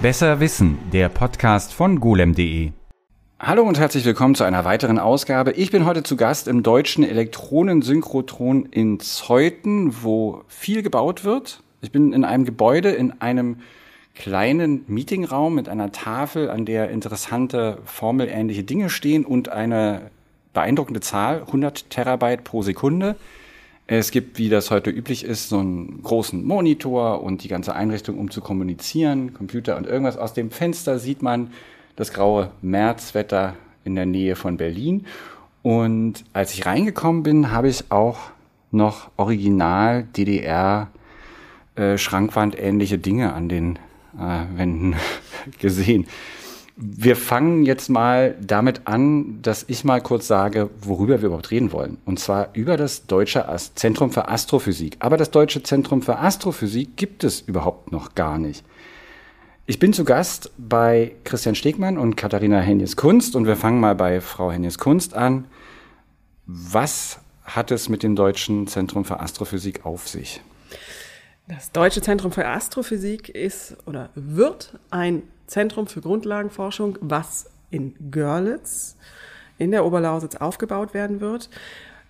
Besser Wissen, der Podcast von golem.de. Hallo und herzlich willkommen zu einer weiteren Ausgabe. Ich bin heute zu Gast im deutschen Elektronensynchrotron in Zeuthen, wo viel gebaut wird. Ich bin in einem Gebäude, in einem kleinen Meetingraum mit einer Tafel, an der interessante formelähnliche Dinge stehen und eine beeindruckende Zahl, 100 Terabyte pro Sekunde. Es gibt, wie das heute üblich ist, so einen großen Monitor und die ganze Einrichtung, um zu kommunizieren, Computer und irgendwas. Aus dem Fenster sieht man das graue Märzwetter in der Nähe von Berlin. Und als ich reingekommen bin, habe ich auch noch original DDR äh, Schrankwand ähnliche Dinge an den äh, Wänden gesehen. Wir fangen jetzt mal damit an, dass ich mal kurz sage, worüber wir überhaupt reden wollen. Und zwar über das Deutsche Zentrum für Astrophysik. Aber das Deutsche Zentrum für Astrophysik gibt es überhaupt noch gar nicht. Ich bin zu Gast bei Christian Stegmann und Katharina Hennies-Kunst und wir fangen mal bei Frau Hennies-Kunst an. Was hat es mit dem Deutschen Zentrum für Astrophysik auf sich? Das Deutsche Zentrum für Astrophysik ist oder wird ein Zentrum für Grundlagenforschung, was in Görlitz in der Oberlausitz aufgebaut werden wird.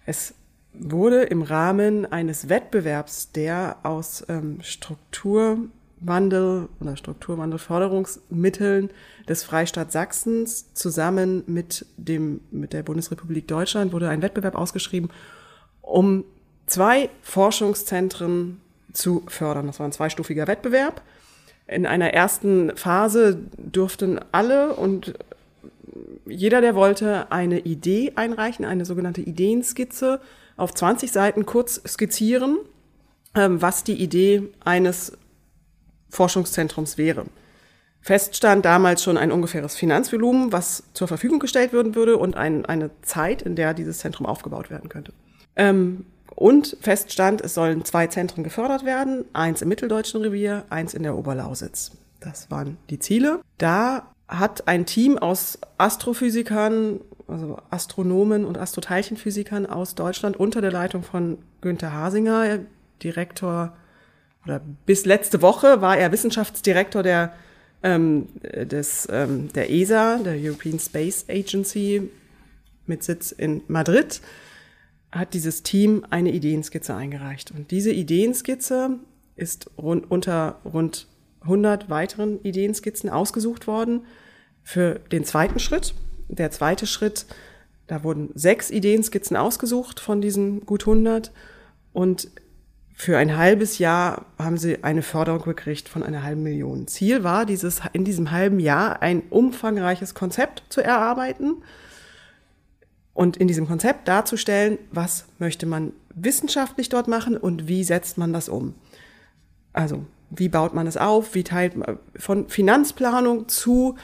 Es wurde im Rahmen eines Wettbewerbs, der aus ähm, Strukturwandel oder Strukturwandelförderungsmitteln des Freistaats Sachsens zusammen mit dem mit der Bundesrepublik Deutschland wurde ein Wettbewerb ausgeschrieben, um zwei Forschungszentren zu fördern. Das war ein zweistufiger Wettbewerb. In einer ersten Phase durften alle und jeder, der wollte, eine Idee einreichen, eine sogenannte Ideenskizze auf 20 Seiten kurz skizzieren, ähm, was die Idee eines Forschungszentrums wäre. Feststand damals schon ein ungefähres Finanzvolumen, was zur Verfügung gestellt werden würde und ein, eine Zeit, in der dieses Zentrum aufgebaut werden könnte. Ähm, und feststand, es sollen zwei Zentren gefördert werden, eins im Mitteldeutschen Revier, eins in der Oberlausitz. Das waren die Ziele. Da hat ein Team aus Astrophysikern, also Astronomen und Astroteilchenphysikern aus Deutschland unter der Leitung von Günther Hasinger, Direktor oder bis letzte Woche war er Wissenschaftsdirektor der, ähm, des, ähm, der ESA, der European Space Agency, mit Sitz in Madrid hat dieses Team eine Ideenskizze eingereicht. Und diese Ideenskizze ist rund, unter rund 100 weiteren Ideenskizzen ausgesucht worden für den zweiten Schritt. Der zweite Schritt, da wurden sechs Ideenskizzen ausgesucht von diesen gut 100 und für ein halbes Jahr haben sie eine Förderung gekriegt von einer halben Million. Ziel war, dieses, in diesem halben Jahr ein umfangreiches Konzept zu erarbeiten, und in diesem Konzept darzustellen, was möchte man wissenschaftlich dort machen und wie setzt man das um. Also wie baut man es auf, wie teilt man von Finanzplanung zu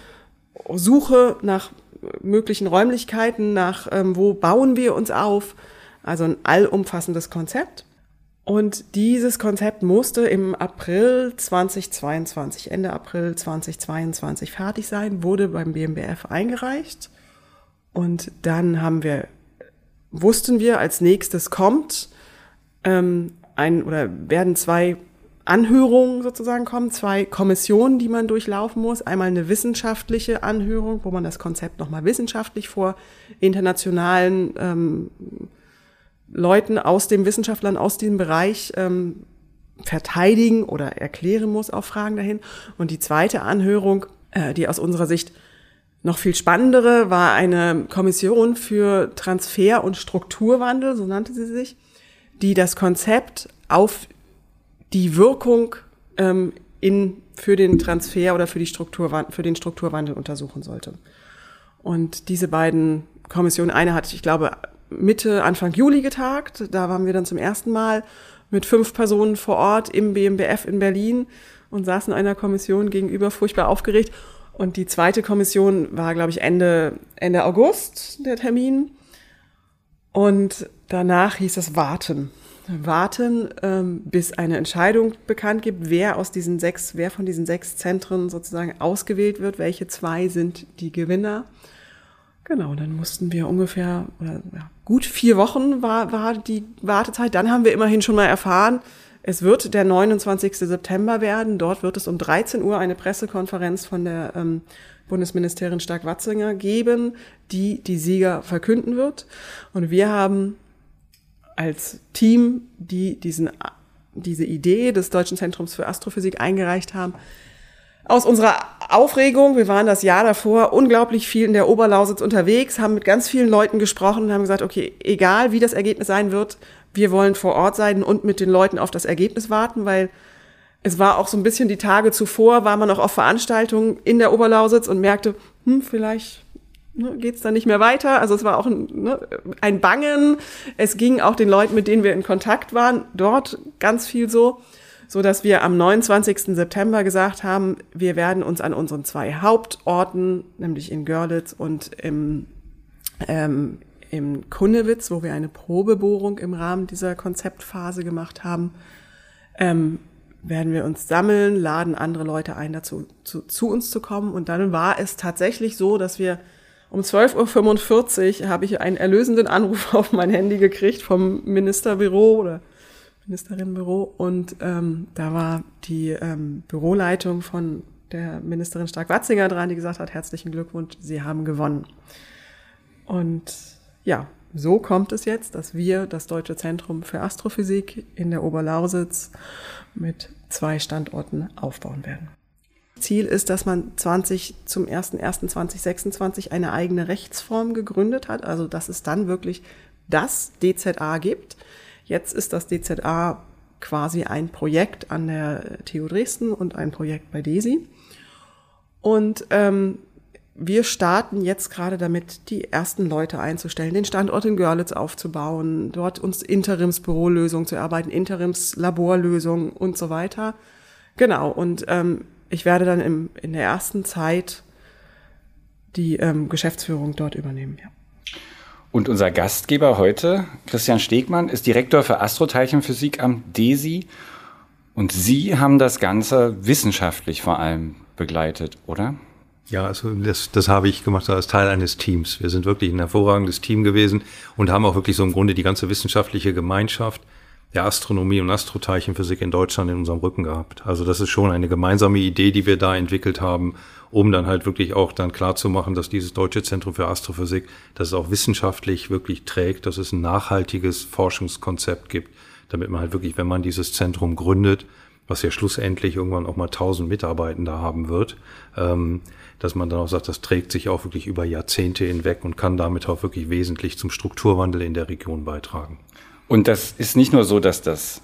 Suche nach möglichen Räumlichkeiten, nach ähm, wo bauen wir uns auf, also ein allumfassendes Konzept. Und dieses Konzept musste im April 2022, Ende April 2022 fertig sein, wurde beim BMBF eingereicht und dann haben wir, wussten wir, als nächstes kommt ähm, ein oder werden zwei Anhörungen sozusagen kommen, zwei Kommissionen, die man durchlaufen muss. Einmal eine wissenschaftliche Anhörung, wo man das Konzept nochmal wissenschaftlich vor internationalen ähm, Leuten aus dem Wissenschaftlern aus diesem Bereich ähm, verteidigen oder erklären muss auf Fragen dahin. Und die zweite Anhörung, äh, die aus unserer Sicht noch viel spannendere war eine Kommission für Transfer- und Strukturwandel, so nannte sie sich, die das Konzept auf die Wirkung ähm, in, für den Transfer oder für, die Strukturwandel, für den Strukturwandel untersuchen sollte. Und diese beiden Kommissionen, eine hat, ich glaube, Mitte, Anfang Juli getagt. Da waren wir dann zum ersten Mal mit fünf Personen vor Ort im BMBF in Berlin und saßen einer Kommission gegenüber furchtbar aufgeregt und die zweite Kommission war, glaube ich, Ende, Ende August der Termin. Und danach hieß es warten. Warten, ähm, bis eine Entscheidung bekannt gibt, wer aus diesen sechs, wer von diesen sechs Zentren sozusagen ausgewählt wird, welche zwei sind die Gewinner. Genau, dann mussten wir ungefähr, oder ja, gut vier Wochen war, war die Wartezeit. Dann haben wir immerhin schon mal erfahren, Es wird der 29. September werden. Dort wird es um 13 Uhr eine Pressekonferenz von der ähm, Bundesministerin Stark-Watzinger geben, die die Sieger verkünden wird. Und wir haben als Team, die diesen, diese Idee des Deutschen Zentrums für Astrophysik eingereicht haben, aus unserer Aufregung, wir waren das Jahr davor unglaublich viel in der Oberlausitz unterwegs, haben mit ganz vielen Leuten gesprochen und haben gesagt, okay, egal wie das Ergebnis sein wird, wir wollen vor Ort sein und mit den Leuten auf das Ergebnis warten, weil es war auch so ein bisschen die Tage zuvor, war man noch auf Veranstaltungen in der Oberlausitz und merkte, hm, vielleicht ne, geht es dann nicht mehr weiter. Also es war auch ein, ne, ein Bangen. Es ging auch den Leuten, mit denen wir in Kontakt waren, dort ganz viel so, so dass wir am 29. September gesagt haben, wir werden uns an unseren zwei Hauptorten, nämlich in Görlitz und im, ähm, im Kunnewitz, wo wir eine Probebohrung im Rahmen dieser Konzeptphase gemacht haben, ähm, werden wir uns sammeln, laden andere Leute ein, dazu zu, zu uns zu kommen. Und dann war es tatsächlich so, dass wir um 12.45 Uhr habe ich einen erlösenden Anruf auf mein Handy gekriegt vom Ministerbüro oder Ministerinnenbüro. Und ähm, da war die ähm, Büroleitung von der Ministerin Stark-Watzinger dran, die gesagt hat, herzlichen Glückwunsch, Sie haben gewonnen. Und ja, so kommt es jetzt, dass wir das Deutsche Zentrum für Astrophysik in der Oberlausitz mit zwei Standorten aufbauen werden. Ziel ist, dass man 20 zum 01.01.2026 eine eigene Rechtsform gegründet hat, also dass es dann wirklich das DZA gibt. Jetzt ist das DZA quasi ein Projekt an der TU Dresden und ein Projekt bei DESI. Und ähm, wir starten jetzt gerade damit, die ersten Leute einzustellen, den Standort in Görlitz aufzubauen, dort uns Interimsbürolösungen zu erarbeiten, Interimslaborlösungen und so weiter. Genau, und ähm, ich werde dann im, in der ersten Zeit die ähm, Geschäftsführung dort übernehmen, ja. Und unser Gastgeber heute, Christian Stegmann, ist Direktor für Astroteilchenphysik am DESI. Und Sie haben das Ganze wissenschaftlich vor allem begleitet, oder? Ja, also das, das habe ich gemacht als Teil eines Teams. Wir sind wirklich ein hervorragendes Team gewesen und haben auch wirklich so im Grunde die ganze wissenschaftliche Gemeinschaft der Astronomie und Astroteilchenphysik in Deutschland in unserem Rücken gehabt. Also das ist schon eine gemeinsame Idee, die wir da entwickelt haben, um dann halt wirklich auch dann klar zu machen, dass dieses Deutsche Zentrum für Astrophysik, dass es auch wissenschaftlich wirklich trägt, dass es ein nachhaltiges Forschungskonzept gibt, damit man halt wirklich, wenn man dieses Zentrum gründet, was ja schlussendlich irgendwann auch mal tausend Mitarbeitende haben wird, ähm, dass man dann auch sagt, das trägt sich auch wirklich über Jahrzehnte hinweg und kann damit auch wirklich wesentlich zum Strukturwandel in der Region beitragen. Und das ist nicht nur so, dass das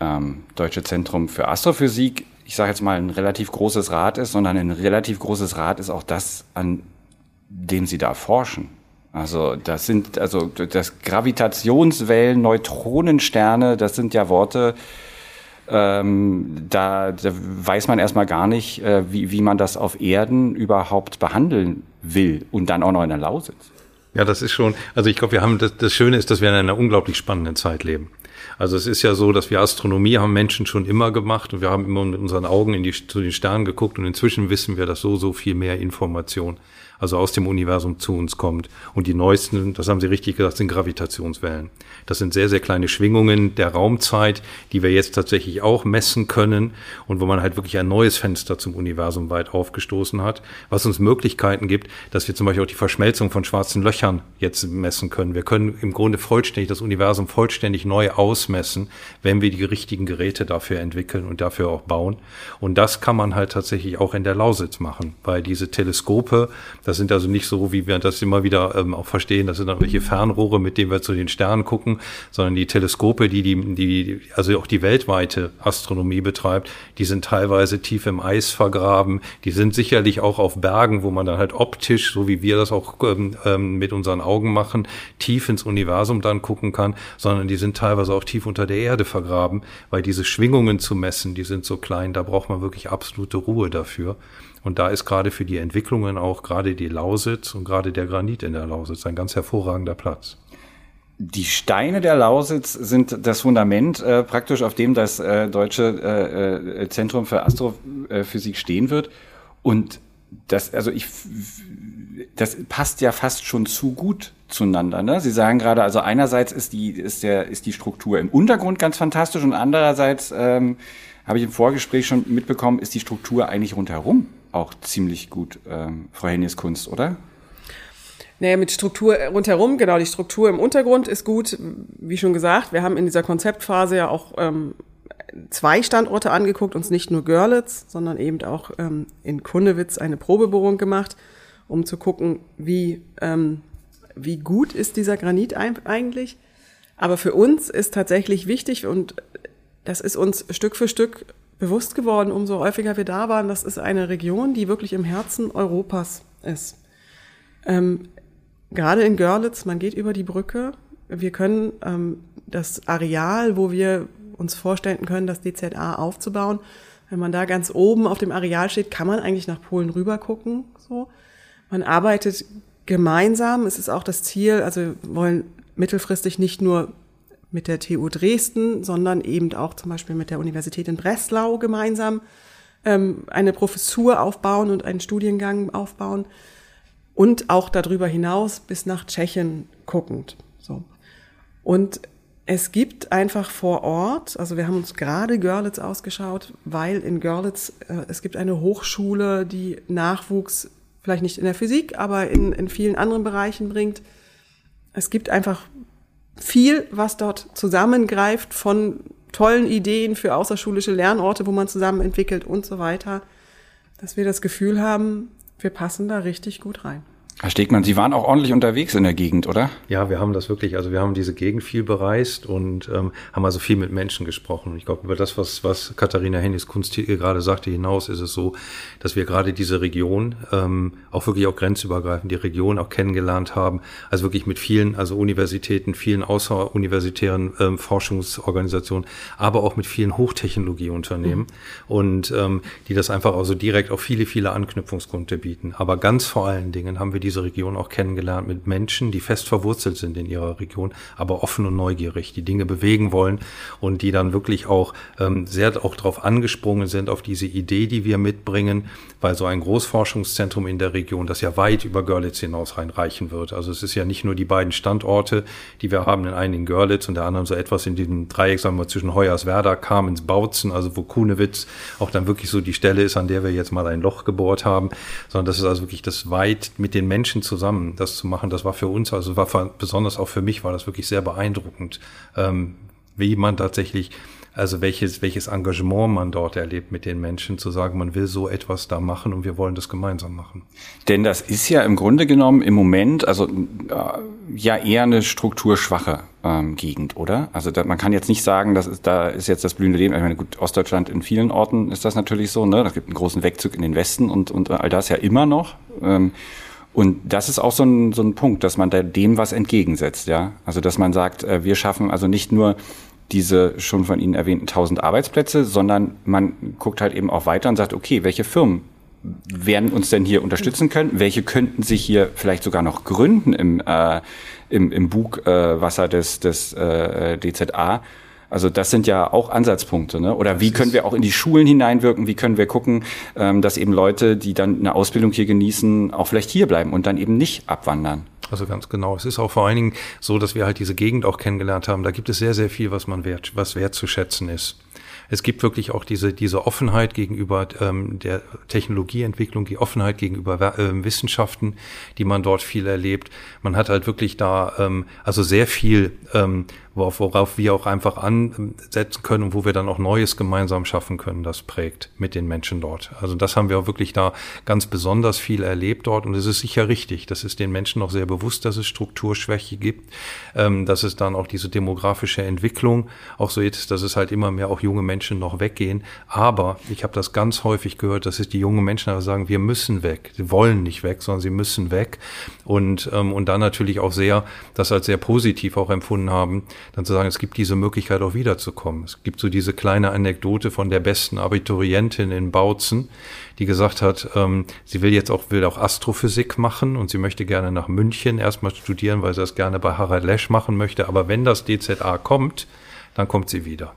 ähm, Deutsche Zentrum für Astrophysik, ich sage jetzt mal, ein relativ großes Rad ist, sondern ein relativ großes Rad ist auch das, an dem Sie da forschen. Also das sind also das Gravitationswellen, Neutronensterne, das sind ja Worte, ähm, da, da weiß man erstmal gar nicht, äh, wie, wie man das auf Erden überhaupt behandeln will und dann auch noch in der Lausitz. Ja, das ist schon, also ich glaube, wir haben, das, das Schöne ist, dass wir in einer unglaublich spannenden Zeit leben. Also es ist ja so, dass wir Astronomie haben Menschen schon immer gemacht und wir haben immer mit unseren Augen in die, zu den Sternen geguckt und inzwischen wissen wir, dass so, so viel mehr Information also aus dem Universum zu uns kommt. Und die neuesten, das haben Sie richtig gesagt, sind Gravitationswellen. Das sind sehr, sehr kleine Schwingungen der Raumzeit, die wir jetzt tatsächlich auch messen können und wo man halt wirklich ein neues Fenster zum Universum weit aufgestoßen hat, was uns Möglichkeiten gibt, dass wir zum Beispiel auch die Verschmelzung von schwarzen Löchern jetzt messen können. Wir können im Grunde vollständig das Universum vollständig neu ausmessen, wenn wir die richtigen Geräte dafür entwickeln und dafür auch bauen. Und das kann man halt tatsächlich auch in der Lausitz machen, weil diese Teleskope, das sind also nicht so, wie wir das immer wieder ähm, auch verstehen, das sind dann welche Fernrohre, mit denen wir zu den Sternen gucken, sondern die Teleskope, die, die, die, also auch die weltweite Astronomie betreibt, die sind teilweise tief im Eis vergraben, die sind sicherlich auch auf Bergen, wo man dann halt optisch, so wie wir das auch ähm, ähm mit unseren Augen machen, tief ins Universum dann gucken kann, sondern die sind teilweise auch tief unter der Erde vergraben, weil diese Schwingungen zu messen, die sind so klein, da braucht man wirklich absolute Ruhe dafür. Und da ist gerade für die Entwicklungen auch gerade die Lausitz und gerade der Granit in der Lausitz ein ganz hervorragender Platz. Die Steine der Lausitz sind das Fundament äh, praktisch, auf dem das äh, Deutsche äh, äh Zentrum für Astrophysik stehen wird. Und das, also ich, das passt ja fast schon zu gut zueinander. Ne? Sie sagen gerade, also einerseits ist die, ist, der, ist die Struktur im Untergrund ganz fantastisch und andererseits ähm, habe ich im Vorgespräch schon mitbekommen, ist die Struktur eigentlich rundherum auch ziemlich gut, ähm, Frau Hennies Kunst, oder? Naja, mit Struktur rundherum, genau, die Struktur im Untergrund ist gut. Wie schon gesagt, wir haben in dieser Konzeptphase ja auch ähm, zwei Standorte angeguckt, uns nicht nur Görlitz, sondern eben auch ähm, in Kundewitz eine Probebohrung gemacht, um zu gucken, wie, ähm, wie gut ist dieser Granit eigentlich. Aber für uns ist tatsächlich wichtig und das ist uns Stück für Stück bewusst geworden, umso häufiger wir da waren, das ist eine Region, die wirklich im Herzen Europas ist. Ähm, gerade in Görlitz, man geht über die Brücke. Wir können ähm, das Areal, wo wir uns vorstellen können, das DZA aufzubauen, wenn man da ganz oben auf dem Areal steht, kann man eigentlich nach Polen rüber gucken. So. Man arbeitet gemeinsam. Es ist auch das Ziel, also wir wollen mittelfristig nicht nur mit der TU Dresden, sondern eben auch zum Beispiel mit der Universität in Breslau gemeinsam ähm, eine Professur aufbauen und einen Studiengang aufbauen und auch darüber hinaus bis nach Tschechien guckend. So. Und es gibt einfach vor Ort, also wir haben uns gerade Görlitz ausgeschaut, weil in Görlitz äh, es gibt eine Hochschule, die Nachwuchs vielleicht nicht in der Physik, aber in, in vielen anderen Bereichen bringt. Es gibt einfach viel, was dort zusammengreift von tollen Ideen für außerschulische Lernorte, wo man zusammen entwickelt und so weiter, dass wir das Gefühl haben, wir passen da richtig gut rein. Herr Stegmann, Sie waren auch ordentlich unterwegs in der Gegend, oder? Ja, wir haben das wirklich, also wir haben diese Gegend viel bereist und ähm, haben also viel mit Menschen gesprochen. Und ich glaube, über das, was, was Katharina Hennis Kunst hier gerade sagte, hinaus ist es so, dass wir gerade diese Region, ähm, auch wirklich auch grenzübergreifend, die Region auch kennengelernt haben. Also wirklich mit vielen, also Universitäten, vielen außeruniversitären ähm, Forschungsorganisationen, aber auch mit vielen Hochtechnologieunternehmen mhm. und ähm, die das einfach also direkt auf viele, viele Anknüpfungspunkte bieten. Aber ganz vor allen Dingen haben wir diese Region auch kennengelernt mit Menschen, die fest verwurzelt sind in ihrer Region, aber offen und neugierig, die Dinge bewegen wollen und die dann wirklich auch ähm, sehr auch darauf angesprungen sind, auf diese Idee, die wir mitbringen, weil so ein Großforschungszentrum in der Region, das ja weit über Görlitz hinaus reinreichen wird. Also es ist ja nicht nur die beiden Standorte, die wir haben, den einen in Görlitz und der anderen so etwas in diesem Dreieck, sagen wir, zwischen Hoyerswerda, Kamenz, Bautzen, also wo Kunewitz auch dann wirklich so die Stelle ist, an der wir jetzt mal ein Loch gebohrt haben, sondern das ist also wirklich das weit mit den Menschen zusammen, das zu machen, das war für uns, also war besonders auch für mich, war das wirklich sehr beeindruckend, ähm, wie man tatsächlich also welches, welches Engagement man dort erlebt mit den Menschen, zu sagen, man will so etwas da machen und wir wollen das gemeinsam machen. Denn das ist ja im Grunde genommen im Moment, also äh, ja eher eine strukturschwache ähm, Gegend, oder? Also da, man kann jetzt nicht sagen, das ist, da ist jetzt das blühende Leben. Ich meine, gut, Ostdeutschland in vielen Orten ist das natürlich so, ne? Da gibt einen großen Wegzug in den Westen und, und all das ja immer noch. Ähm, und das ist auch so ein, so ein Punkt, dass man da dem was entgegensetzt, ja. Also dass man sagt, äh, wir schaffen also nicht nur diese schon von Ihnen erwähnten 1000 Arbeitsplätze, sondern man guckt halt eben auch weiter und sagt, okay, welche Firmen werden uns denn hier unterstützen können? Welche könnten sich hier vielleicht sogar noch gründen im, äh, im, im Bugwasser äh, des, des äh, DZA? Also das sind ja auch Ansatzpunkte. Ne? Oder wie können wir auch in die Schulen hineinwirken? Wie können wir gucken, ähm, dass eben Leute, die dann eine Ausbildung hier genießen, auch vielleicht hier bleiben und dann eben nicht abwandern? Also ganz genau. Es ist auch vor allen Dingen so, dass wir halt diese Gegend auch kennengelernt haben. Da gibt es sehr, sehr viel, was man wert, was wertzuschätzen ist. Es gibt wirklich auch diese, diese Offenheit gegenüber ähm, der Technologieentwicklung, die Offenheit gegenüber äh, Wissenschaften, die man dort viel erlebt. Man hat halt wirklich da ähm, also sehr viel ähm, worauf, wir auch einfach ansetzen können und wo wir dann auch Neues gemeinsam schaffen können, das prägt mit den Menschen dort. Also das haben wir auch wirklich da ganz besonders viel erlebt dort und es ist sicher richtig. Das ist den Menschen noch sehr bewusst, dass es Strukturschwäche gibt, ähm, dass es dann auch diese demografische Entwicklung auch so ist, dass es halt immer mehr auch junge Menschen noch weggehen. Aber ich habe das ganz häufig gehört, dass es die jungen Menschen aber sagen, wir müssen weg. Sie wollen nicht weg, sondern sie müssen weg. Und, ähm, und dann natürlich auch sehr, das als sehr positiv auch empfunden haben, dann zu sagen, es gibt diese Möglichkeit auch wiederzukommen. Es gibt so diese kleine Anekdote von der besten Abiturientin in Bautzen, die gesagt hat, ähm, sie will jetzt auch, will auch Astrophysik machen und sie möchte gerne nach München erstmal studieren, weil sie das gerne bei Harald Lesch machen möchte. Aber wenn das DZA kommt, dann kommt sie wieder.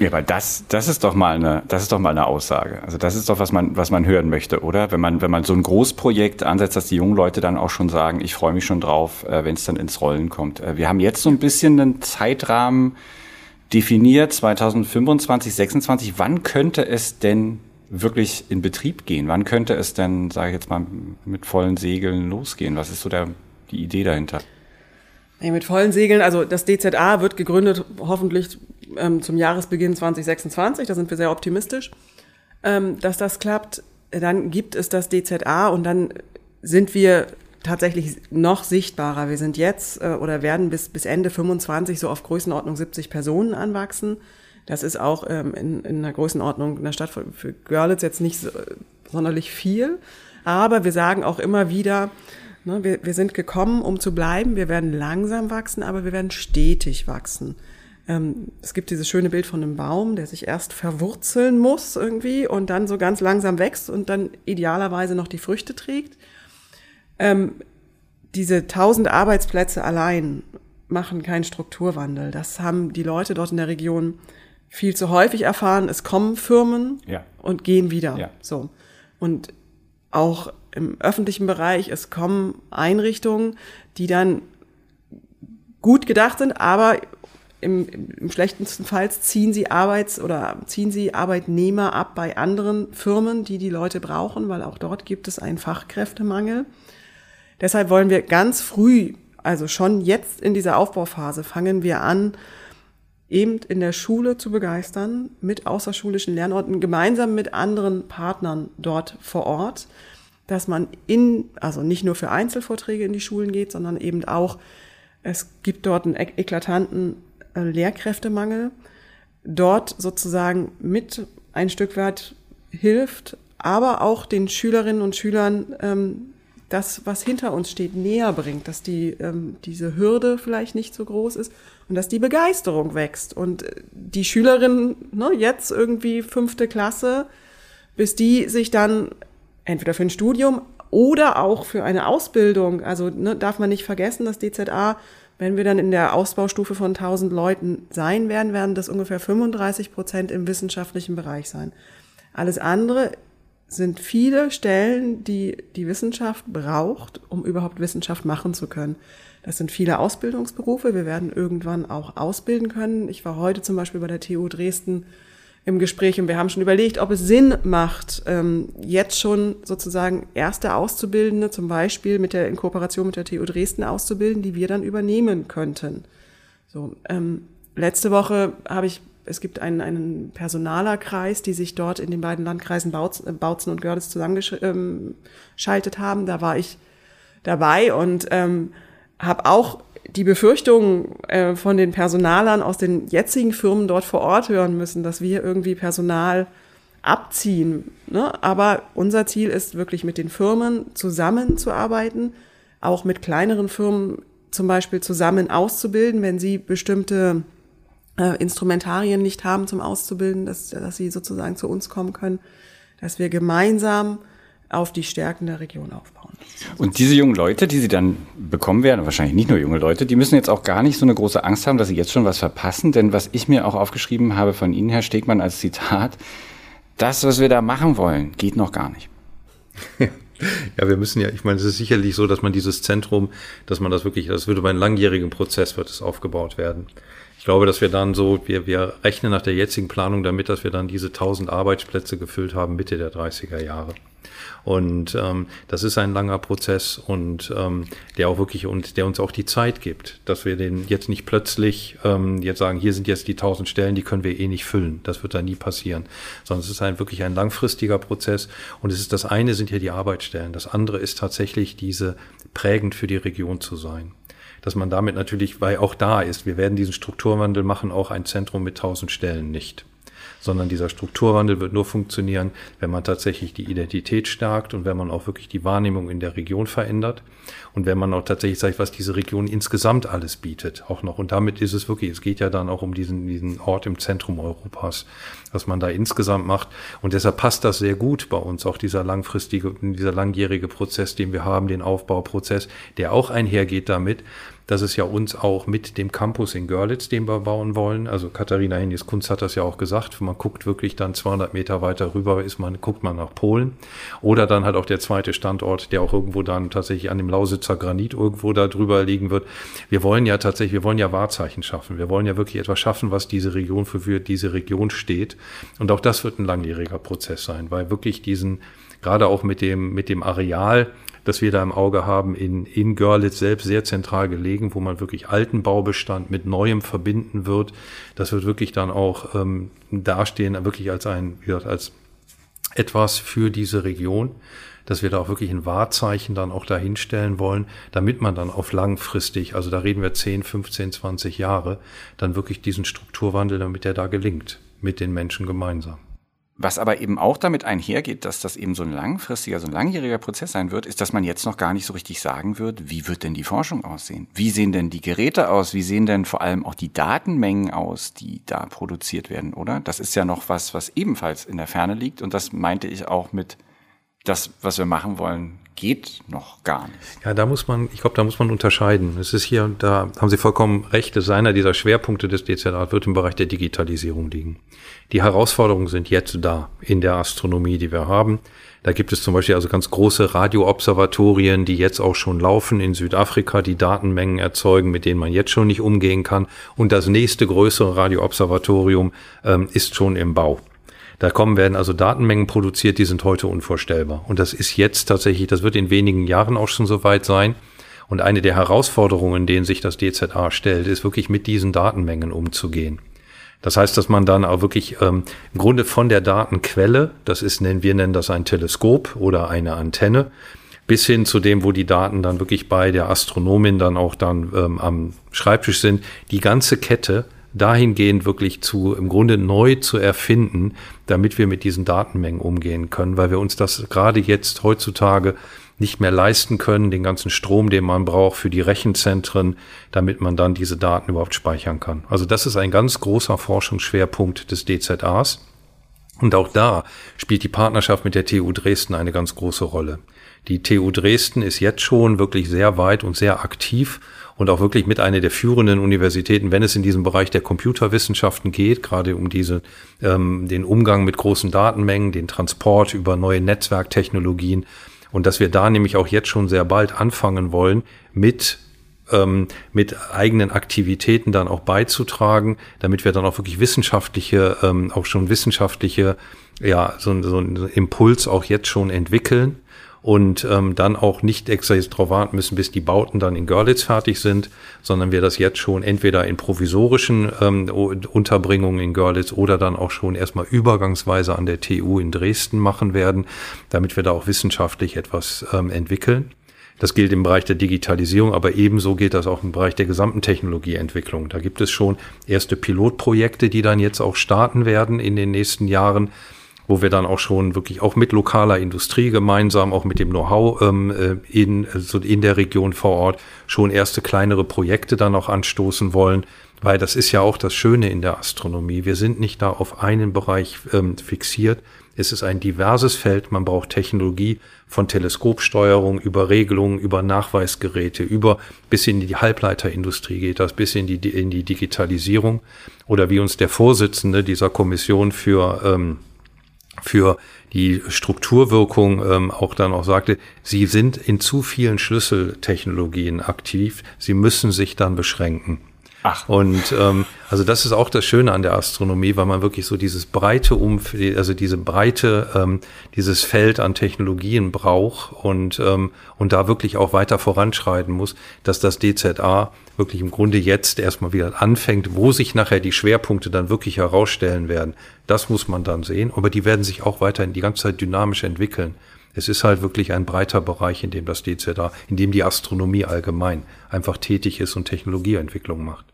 Ja, aber das, das ist doch mal eine, das ist doch mal eine Aussage. Also das ist doch, was man, was man hören möchte, oder? Wenn man, wenn man so ein Großprojekt ansetzt, dass die jungen Leute dann auch schon sagen, ich freue mich schon drauf, äh, wenn es dann ins Rollen kommt. Äh, wir haben jetzt so ein bisschen einen Zeitrahmen definiert, 2025, 26. Wann könnte es denn wirklich in Betrieb gehen? Wann könnte es denn, sage ich jetzt mal, mit vollen Segeln losgehen? Was ist so der, die Idee dahinter? Ja, mit vollen Segeln, also das DZA wird gegründet hoffentlich ähm, zum Jahresbeginn 2026, da sind wir sehr optimistisch, ähm, dass das klappt. Dann gibt es das DZA und dann sind wir tatsächlich noch sichtbarer. Wir sind jetzt äh, oder werden bis, bis Ende 25 so auf Größenordnung 70 Personen anwachsen. Das ist auch ähm, in, in einer Größenordnung in der Stadt für, Görlitz jetzt nicht so, sonderlich viel. Aber wir sagen auch immer wieder, Ne, wir, wir sind gekommen, um zu bleiben. Wir werden langsam wachsen, aber wir werden stetig wachsen. Ähm, es gibt dieses schöne Bild von einem Baum, der sich erst verwurzeln muss irgendwie und dann so ganz langsam wächst und dann idealerweise noch die Früchte trägt. Ähm, diese tausend Arbeitsplätze allein machen keinen Strukturwandel. Das haben die Leute dort in der Region viel zu häufig erfahren. Es kommen Firmen ja. und gehen wieder. Ja. So. Und auch im öffentlichen Bereich, es kommen Einrichtungen, die dann gut gedacht sind, aber im, im schlechtesten Fall ziehen sie Arbeits- oder ziehen sie Arbeitnehmer ab bei anderen Firmen, die die Leute brauchen, weil auch dort gibt es einen Fachkräftemangel. Deshalb wollen wir ganz früh, also schon jetzt in dieser Aufbauphase, fangen wir an, eben in der Schule zu begeistern, mit außerschulischen Lernorten, gemeinsam mit anderen Partnern dort vor Ort dass man in, also nicht nur für Einzelvorträge in die Schulen geht, sondern eben auch, es gibt dort einen eklatanten äh, Lehrkräftemangel, dort sozusagen mit ein Stück weit hilft, aber auch den Schülerinnen und Schülern ähm, das, was hinter uns steht, näher bringt, dass die, ähm, diese Hürde vielleicht nicht so groß ist und dass die Begeisterung wächst. Und äh, die Schülerinnen, ne, jetzt irgendwie fünfte Klasse, bis die sich dann entweder für ein Studium oder auch für eine Ausbildung. Also ne, darf man nicht vergessen, dass DZA, wenn wir dann in der Ausbaustufe von 1000 Leuten sein werden, werden das ungefähr 35 Prozent im wissenschaftlichen Bereich sein. Alles andere sind viele Stellen, die die Wissenschaft braucht, um überhaupt Wissenschaft machen zu können. Das sind viele Ausbildungsberufe. Wir werden irgendwann auch ausbilden können. Ich war heute zum Beispiel bei der TU Dresden im Gespräch und wir haben schon überlegt, ob es Sinn macht, ähm, jetzt schon sozusagen erste Auszubildende zum Beispiel mit der in Kooperation mit der TU Dresden auszubilden, die wir dann übernehmen könnten. So, ähm, letzte Woche habe ich es gibt einen, einen Personalerkreis, die sich dort in den beiden Landkreisen Bautzen, äh, Bautzen und Görlitz zusammengeschaltet ähm, haben. Da war ich dabei und ähm, habe auch die Befürchtungen äh, von den Personalern aus den jetzigen Firmen dort vor Ort hören müssen, dass wir irgendwie Personal abziehen. Ne? Aber unser Ziel ist wirklich mit den Firmen zusammenzuarbeiten, auch mit kleineren Firmen zum Beispiel zusammen auszubilden, wenn sie bestimmte äh, Instrumentarien nicht haben zum Auszubilden, dass, dass sie sozusagen zu uns kommen können, dass wir gemeinsam auf die Stärken der Region aufbauen. Und diese jungen Leute, die sie dann bekommen werden, wahrscheinlich nicht nur junge Leute, die müssen jetzt auch gar nicht so eine große Angst haben, dass sie jetzt schon was verpassen. Denn was ich mir auch aufgeschrieben habe von Ihnen, Herr Stegmann, als Zitat, das, was wir da machen wollen, geht noch gar nicht. Ja, wir müssen ja, ich meine, es ist sicherlich so, dass man dieses Zentrum, dass man das wirklich, das würde bei einem langjährigen Prozess wird es aufgebaut werden. Ich glaube, dass wir dann so, wir, wir rechnen nach der jetzigen Planung damit, dass wir dann diese 1000 Arbeitsplätze gefüllt haben Mitte der 30er Jahre. Und ähm, das ist ein langer Prozess und ähm, der auch wirklich und der uns auch die Zeit gibt, dass wir den jetzt nicht plötzlich ähm, jetzt sagen, hier sind jetzt die tausend Stellen, die können wir eh nicht füllen. Das wird da nie passieren, sondern es ist ein wirklich ein langfristiger Prozess. Und es ist das eine sind ja die Arbeitsstellen, das andere ist tatsächlich diese prägend für die Region zu sein dass man damit natürlich, weil auch da ist, wir werden diesen Strukturwandel machen, auch ein Zentrum mit tausend Stellen nicht sondern dieser Strukturwandel wird nur funktionieren, wenn man tatsächlich die Identität stärkt und wenn man auch wirklich die Wahrnehmung in der Region verändert und wenn man auch tatsächlich sagt, was diese Region insgesamt alles bietet, auch noch. Und damit ist es wirklich, es geht ja dann auch um diesen, diesen Ort im Zentrum Europas, was man da insgesamt macht. Und deshalb passt das sehr gut bei uns, auch dieser langfristige, dieser langjährige Prozess, den wir haben, den Aufbauprozess, der auch einhergeht damit, dass es ja uns auch mit dem Campus in Görlitz, den wir bauen wollen, also Katharina Hennies Kunst hat das ja auch gesagt, man guckt wirklich dann 200 Meter weiter rüber, ist man, guckt man nach Polen. Oder dann halt auch der zweite Standort, der auch irgendwo dann tatsächlich an dem Lausitzer Granit irgendwo da drüber liegen wird. Wir wollen ja tatsächlich, wir wollen ja Wahrzeichen schaffen. Wir wollen ja wirklich etwas schaffen, was diese Region für, für diese Region steht. Und auch das wird ein langjähriger Prozess sein, weil wirklich diesen, gerade auch mit dem, mit dem Areal, das wir da im Auge haben, in, in Görlitz selbst sehr zentral gelegen, wo man wirklich alten Baubestand mit neuem verbinden wird. Das wird wirklich dann auch ähm, dastehen, wirklich als ein, wie gesagt, als etwas für diese Region, dass wir da auch wirklich ein Wahrzeichen dann auch dahinstellen wollen, damit man dann auf langfristig, also da reden wir 10, 15, 20 Jahre, dann wirklich diesen Strukturwandel, damit der da gelingt, mit den Menschen gemeinsam. Was aber eben auch damit einhergeht, dass das eben so ein langfristiger, so ein langjähriger Prozess sein wird, ist, dass man jetzt noch gar nicht so richtig sagen wird, wie wird denn die Forschung aussehen? Wie sehen denn die Geräte aus? Wie sehen denn vor allem auch die Datenmengen aus, die da produziert werden, oder? Das ist ja noch was, was ebenfalls in der Ferne liegt. Und das meinte ich auch mit das, was wir machen wollen, geht noch gar nicht. Ja, da muss man, ich glaube, da muss man unterscheiden. Es ist hier, da haben Sie vollkommen recht, es einer dieser Schwerpunkte des DZA wird im Bereich der Digitalisierung liegen. Die Herausforderungen sind jetzt da in der Astronomie, die wir haben. Da gibt es zum Beispiel also ganz große Radioobservatorien, die jetzt auch schon laufen in Südafrika, die Datenmengen erzeugen, mit denen man jetzt schon nicht umgehen kann. Und das nächste größere Radioobservatorium ähm, ist schon im Bau. Da kommen werden also Datenmengen produziert, die sind heute unvorstellbar. Und das ist jetzt tatsächlich, das wird in wenigen Jahren auch schon soweit sein. Und eine der Herausforderungen, denen sich das DZA stellt, ist wirklich mit diesen Datenmengen umzugehen. Das heißt, dass man dann auch wirklich ähm, im Grunde von der Datenquelle, das ist, nennen wir nennen das ein Teleskop oder eine Antenne, bis hin zu dem, wo die Daten dann wirklich bei der Astronomin dann auch dann ähm, am Schreibtisch sind, die ganze Kette dahingehend wirklich zu, im Grunde neu zu erfinden, damit wir mit diesen Datenmengen umgehen können, weil wir uns das gerade jetzt heutzutage nicht mehr leisten können, den ganzen Strom, den man braucht für die Rechenzentren, damit man dann diese Daten überhaupt speichern kann. Also das ist ein ganz großer Forschungsschwerpunkt des DZAs. Und auch da spielt die Partnerschaft mit der TU Dresden eine ganz große Rolle. Die TU Dresden ist jetzt schon wirklich sehr weit und sehr aktiv und auch wirklich mit einer der führenden Universitäten, wenn es in diesem Bereich der Computerwissenschaften geht, gerade um diese, ähm, den Umgang mit großen Datenmengen, den Transport über neue Netzwerktechnologien. Und dass wir da nämlich auch jetzt schon sehr bald anfangen wollen, mit ähm, mit eigenen Aktivitäten dann auch beizutragen, damit wir dann auch wirklich wissenschaftliche, ähm, auch schon wissenschaftliche, ja, so, so einen Impuls auch jetzt schon entwickeln und ähm, dann auch nicht extra jetzt darauf warten müssen, bis die Bauten dann in Görlitz fertig sind, sondern wir das jetzt schon entweder in provisorischen ähm, Unterbringungen in Görlitz oder dann auch schon erstmal übergangsweise an der TU in Dresden machen werden, damit wir da auch wissenschaftlich etwas ähm, entwickeln. Das gilt im Bereich der Digitalisierung, aber ebenso gilt das auch im Bereich der gesamten Technologieentwicklung. Da gibt es schon erste Pilotprojekte, die dann jetzt auch starten werden in den nächsten Jahren wo wir dann auch schon wirklich auch mit lokaler Industrie gemeinsam, auch mit dem Know-how ähm, äh, in, also in der Region vor Ort schon erste kleinere Projekte dann auch anstoßen wollen. Weil das ist ja auch das Schöne in der Astronomie. Wir sind nicht da auf einen Bereich ähm, fixiert. Es ist ein diverses Feld. Man braucht Technologie von Teleskopsteuerung über Regelungen, über Nachweisgeräte, über bis in die Halbleiterindustrie geht das, bis in die, in die Digitalisierung. Oder wie uns der Vorsitzende dieser Kommission für ähm, für die Strukturwirkung ähm, auch dann auch sagte, sie sind in zu vielen Schlüsseltechnologien aktiv, sie müssen sich dann beschränken. Ach. Und ähm, also das ist auch das Schöne an der Astronomie, weil man wirklich so dieses breite Umfeld, also diese breite, ähm, dieses Feld an Technologien braucht und ähm, und da wirklich auch weiter voranschreiten muss, dass das DZA wirklich im Grunde jetzt erstmal wieder anfängt, wo sich nachher die Schwerpunkte dann wirklich herausstellen werden. Das muss man dann sehen, aber die werden sich auch weiterhin die ganze Zeit dynamisch entwickeln. Es ist halt wirklich ein breiter Bereich, in dem das DZA, in dem die Astronomie allgemein einfach tätig ist und Technologieentwicklung macht.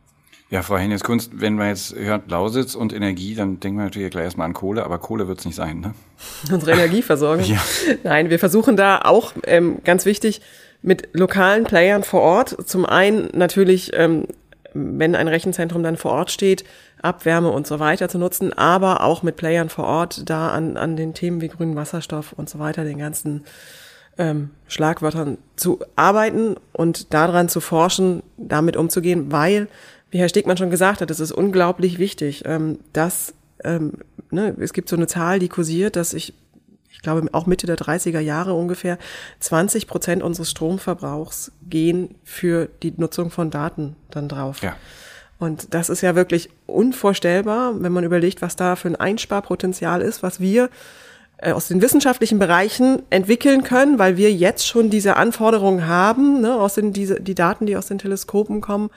Ja, Frau Hennes Kunst, wenn man jetzt hört Lausitz und Energie, dann denkt man natürlich gleich erstmal an Kohle, aber Kohle wird es nicht sein, ne? Unsere Energieversorgung? ja. Nein, wir versuchen da auch, ähm, ganz wichtig, mit lokalen Playern vor Ort. Zum einen natürlich, ähm, wenn ein Rechenzentrum dann vor Ort steht, Abwärme und so weiter zu nutzen, aber auch mit Playern vor Ort da an, an den Themen wie grünen Wasserstoff und so weiter, den ganzen ähm, Schlagwörtern zu arbeiten und daran zu forschen, damit umzugehen, weil, wie Herr Stegmann schon gesagt hat, es ist unglaublich wichtig, ähm, dass ähm, ne, es gibt so eine Zahl, die kursiert, dass ich, ich glaube auch Mitte der 30er Jahre ungefähr 20 Prozent unseres Stromverbrauchs gehen für die Nutzung von Daten dann drauf. Ja. Und das ist ja wirklich unvorstellbar, wenn man überlegt, was da für ein Einsparpotenzial ist, was wir äh, aus den wissenschaftlichen Bereichen entwickeln können, weil wir jetzt schon diese Anforderungen haben, ne, aus den, diese, die Daten, die aus den Teleskopen kommen,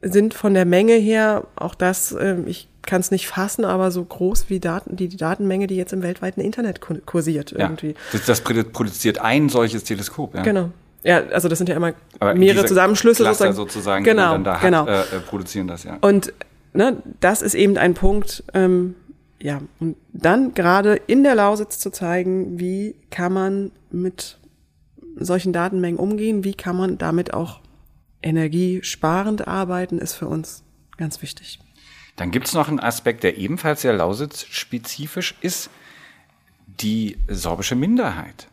sind von der Menge her, auch das, äh, ich kann es nicht fassen, aber so groß wie Daten, die, die Datenmenge, die jetzt im weltweiten Internet kursiert irgendwie. Ja, das, das produziert ein solches Teleskop, ja. Genau. Ja, also das sind ja immer Aber mehrere Zusammenschlüsse Cluster sozusagen. sozusagen, genau, die dann da genau. hat, äh, äh, produzieren das, ja. Und ne, das ist eben ein Punkt, ähm, ja, und dann gerade in der Lausitz zu zeigen, wie kann man mit solchen Datenmengen umgehen, wie kann man damit auch energiesparend arbeiten, ist für uns ganz wichtig. Dann gibt es noch einen Aspekt, der ebenfalls sehr Lausitz-spezifisch ist, die sorbische Minderheit.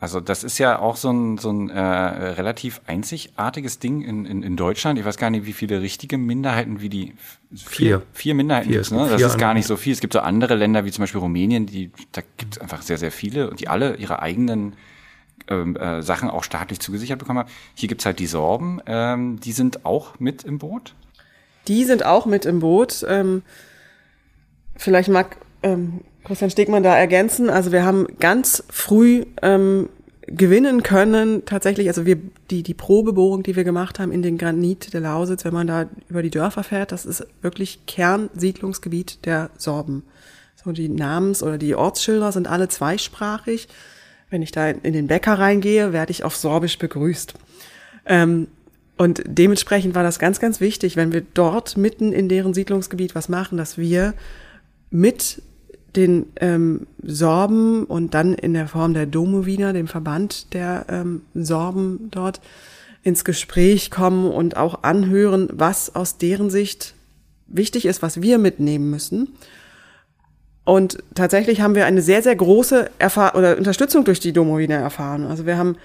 Also das ist ja auch so ein, so ein äh, relativ einzigartiges Ding in, in, in Deutschland. Ich weiß gar nicht, wie viele richtige Minderheiten, wie die Vier. vier Minderheiten Vier, gibt's, es ne? Das vier ist gar nicht so viel. Es gibt so andere Länder wie zum Beispiel Rumänien, die da gibt es einfach sehr, sehr viele und die alle ihre eigenen ähm, äh, Sachen auch staatlich zugesichert bekommen haben. Hier gibt's halt die Sorben, ähm, die sind auch mit im Boot. Die sind auch mit im Boot. Ähm, vielleicht mag ähm, Christian Stegmann da ergänzen. Also wir haben ganz früh ähm, gewinnen können, tatsächlich, also wir, die, die Probebohrung, die wir gemacht haben in den Granit der Lausitz, wenn man da über die Dörfer fährt, das ist wirklich Kernsiedlungsgebiet der Sorben. So die Namens- oder die Ortsschilder sind alle zweisprachig. Wenn ich da in den Bäcker reingehe, werde ich auf Sorbisch begrüßt. Ähm, und dementsprechend war das ganz, ganz wichtig, wenn wir dort mitten in deren Siedlungsgebiet was machen, dass wir mit den ähm, Sorben und dann in der Form der Domowiner, dem Verband der ähm, Sorben dort, ins Gespräch kommen und auch anhören, was aus deren Sicht wichtig ist, was wir mitnehmen müssen. Und tatsächlich haben wir eine sehr, sehr große Erfahr oder Unterstützung durch die Domowiner erfahren. Also wir haben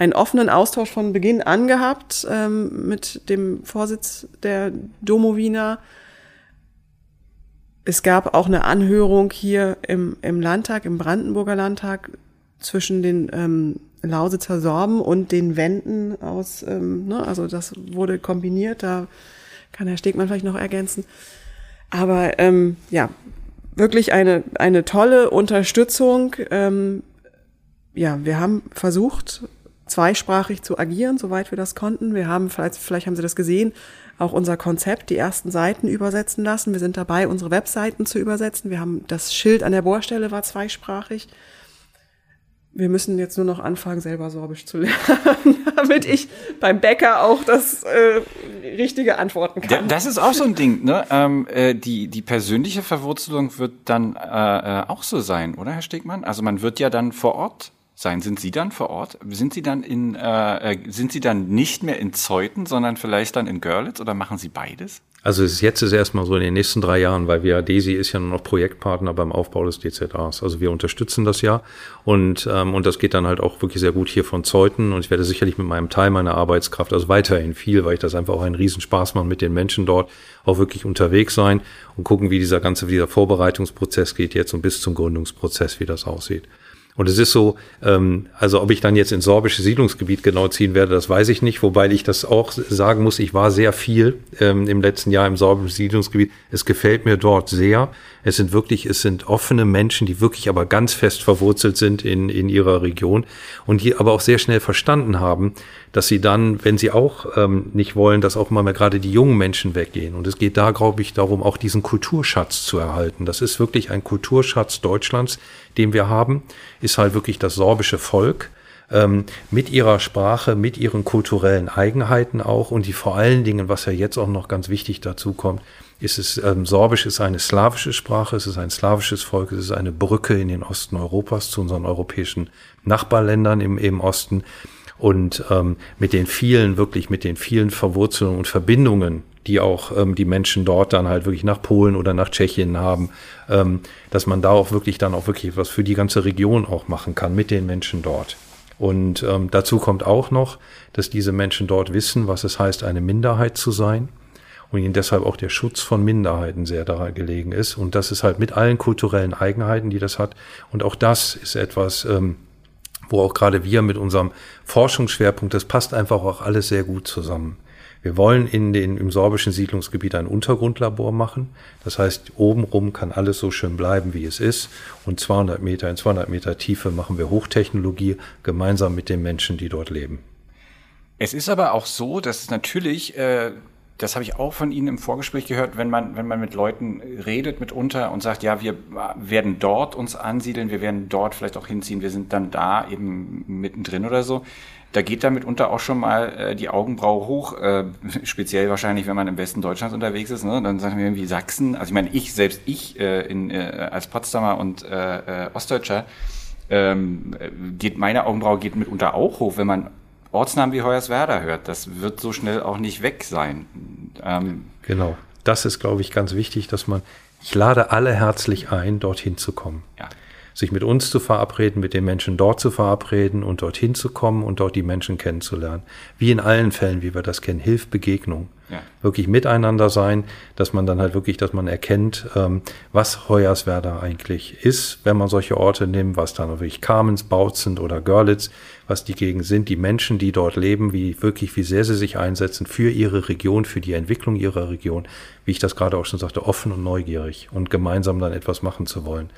einen offenen Austausch von Beginn an gehabt ähm, mit dem Vorsitz der Domowiner. Es gab auch eine Anhörung hier im, im Landtag, im Brandenburger Landtag, zwischen den ähm, Lausitzer Sorben und den Wenden aus, ähm, ne, also das wurde kombiniert, da kann Herr Stegmann vielleicht noch ergänzen. Aber ähm, ja, wirklich eine, eine tolle Unterstützung. Ähm, ja, wir haben versucht, zweisprachig zu agieren, soweit wir das konnten. Wir haben, vielleicht, vielleicht haben Sie das gesehen, auch unser Konzept, die ersten Seiten übersetzen lassen. Wir sind dabei, unsere Webseiten zu übersetzen. Wir haben das Schild an der Bohrstelle war zweisprachig. Wir müssen jetzt nur noch anfangen, selber Sorbisch zu lernen, damit ich beim Bäcker auch das äh, Richtige antworten kann. das ist auch so ein Ding, ne? Ähm, äh, die, die persönliche Verwurzelung wird dann äh, äh, auch so sein, oder, Herr Stegmann? Also man wird ja dann vor Ort sein. Sind Sie dann vor Ort? Sind Sie dann in, äh, äh, sind Sie dann nicht mehr in Zeuthen, sondern vielleicht dann in Görlitz oder machen Sie beides? Also es ist jetzt ist erstmal so in den nächsten drei Jahren, weil wir, Desi ist ja nur noch Projektpartner beim Aufbau des DZAs. Also wir unterstützen das ja und, ähm, und das geht dann halt auch wirklich sehr gut hier von Zeuthen und ich werde sicherlich mit meinem Teil meiner Arbeitskraft, also weiterhin viel, weil ich das einfach auch einen Riesenspaß mache mit den Menschen dort, auch wirklich unterwegs sein und gucken, wie dieser ganze, wie dieser Vorbereitungsprozess geht jetzt und bis zum Gründungsprozess, wie das aussieht. Und es ist so, ähm, also ob ich dann jetzt ins sorbische Siedlungsgebiet genau ziehen werde, das weiß ich nicht, wobei ich das auch sagen muss, ich war sehr viel ähm, im letzten Jahr im sorbischen Siedlungsgebiet. Es gefällt mir dort sehr. Es sind wirklich, es sind offene Menschen, die wirklich aber ganz fest verwurzelt sind in, in ihrer Region und die aber auch sehr schnell verstanden haben, dass sie dann, wenn sie auch ähm, nicht wollen, dass auch mal mehr gerade die jungen Menschen weggehen. Und es geht da, glaube ich, darum, auch diesen Kulturschatz zu erhalten. Das ist wirklich ein Kulturschatz Deutschlands, den wir haben, ist halt wirklich das sorbische Volk ähm, mit ihrer Sprache, mit ihren kulturellen Eigenheiten auch und die vor allen Dingen, was ja jetzt auch noch ganz wichtig dazu kommt, ist es, ähm, Sorbisch ist eine slawische Sprache, es ist ein slawisches Volk, es ist eine Brücke in den Osten Europas zu unseren europäischen Nachbarländern im, im Osten und ähm, mit den vielen, wirklich mit den vielen Verwurzelungen und Verbindungen, die auch ähm, die Menschen dort dann halt wirklich nach Polen oder nach Tschechien haben, ähm, dass man da auch wirklich dann auch wirklich was für die ganze Region auch machen kann mit den Menschen dort. Und ähm, dazu kommt auch noch, dass diese Menschen dort wissen, was es heißt, eine Minderheit zu sein und ihnen deshalb auch der Schutz von Minderheiten sehr daran gelegen ist. Und das ist halt mit allen kulturellen Eigenheiten, die das hat. Und auch das ist etwas, ähm, wo auch gerade wir mit unserem Forschungsschwerpunkt, das passt einfach auch alles sehr gut zusammen. Wir wollen in den, im sorbischen Siedlungsgebiet ein Untergrundlabor machen. Das heißt, obenrum kann alles so schön bleiben, wie es ist. Und 200 Meter, in 200 Meter Tiefe machen wir Hochtechnologie gemeinsam mit den Menschen, die dort leben. Es ist aber auch so, dass natürlich äh, das habe ich auch von Ihnen im Vorgespräch gehört, wenn man, wenn man mit Leuten redet mitunter und sagt, ja, wir werden dort uns ansiedeln, wir werden dort vielleicht auch hinziehen, wir sind dann da eben mittendrin oder so. Da geht da mitunter auch schon mal äh, die Augenbraue hoch, äh, speziell wahrscheinlich, wenn man im Westen Deutschlands unterwegs ist. Ne? Dann sagen wir irgendwie Sachsen. Also ich meine, ich, selbst ich äh, in, äh, als Potsdamer und äh, äh, Ostdeutscher, ähm, geht meine Augenbraue geht mitunter auch hoch, wenn man Ortsnamen wie Hoyerswerda hört. Das wird so schnell auch nicht weg sein. Ähm genau. Das ist, glaube ich, ganz wichtig, dass man, ich lade alle herzlich ein, dorthin zu kommen. Ja. Sich mit uns zu verabreden, mit den Menschen dort zu verabreden und dorthin zu kommen und dort die Menschen kennenzulernen. Wie in allen Fällen, wie wir das kennen, hilft Begegnung ja. wirklich miteinander sein, dass man dann halt wirklich, dass man erkennt, ähm, was Hoyerswerda eigentlich ist, wenn man solche Orte nimmt, was dann wirklich Kamenz, Bautzen oder Görlitz, was die Gegend sind, die Menschen, die dort leben, wie wirklich, wie sehr sie sich einsetzen für ihre Region, für die Entwicklung ihrer Region, wie ich das gerade auch schon sagte, offen und neugierig und gemeinsam dann etwas machen zu wollen.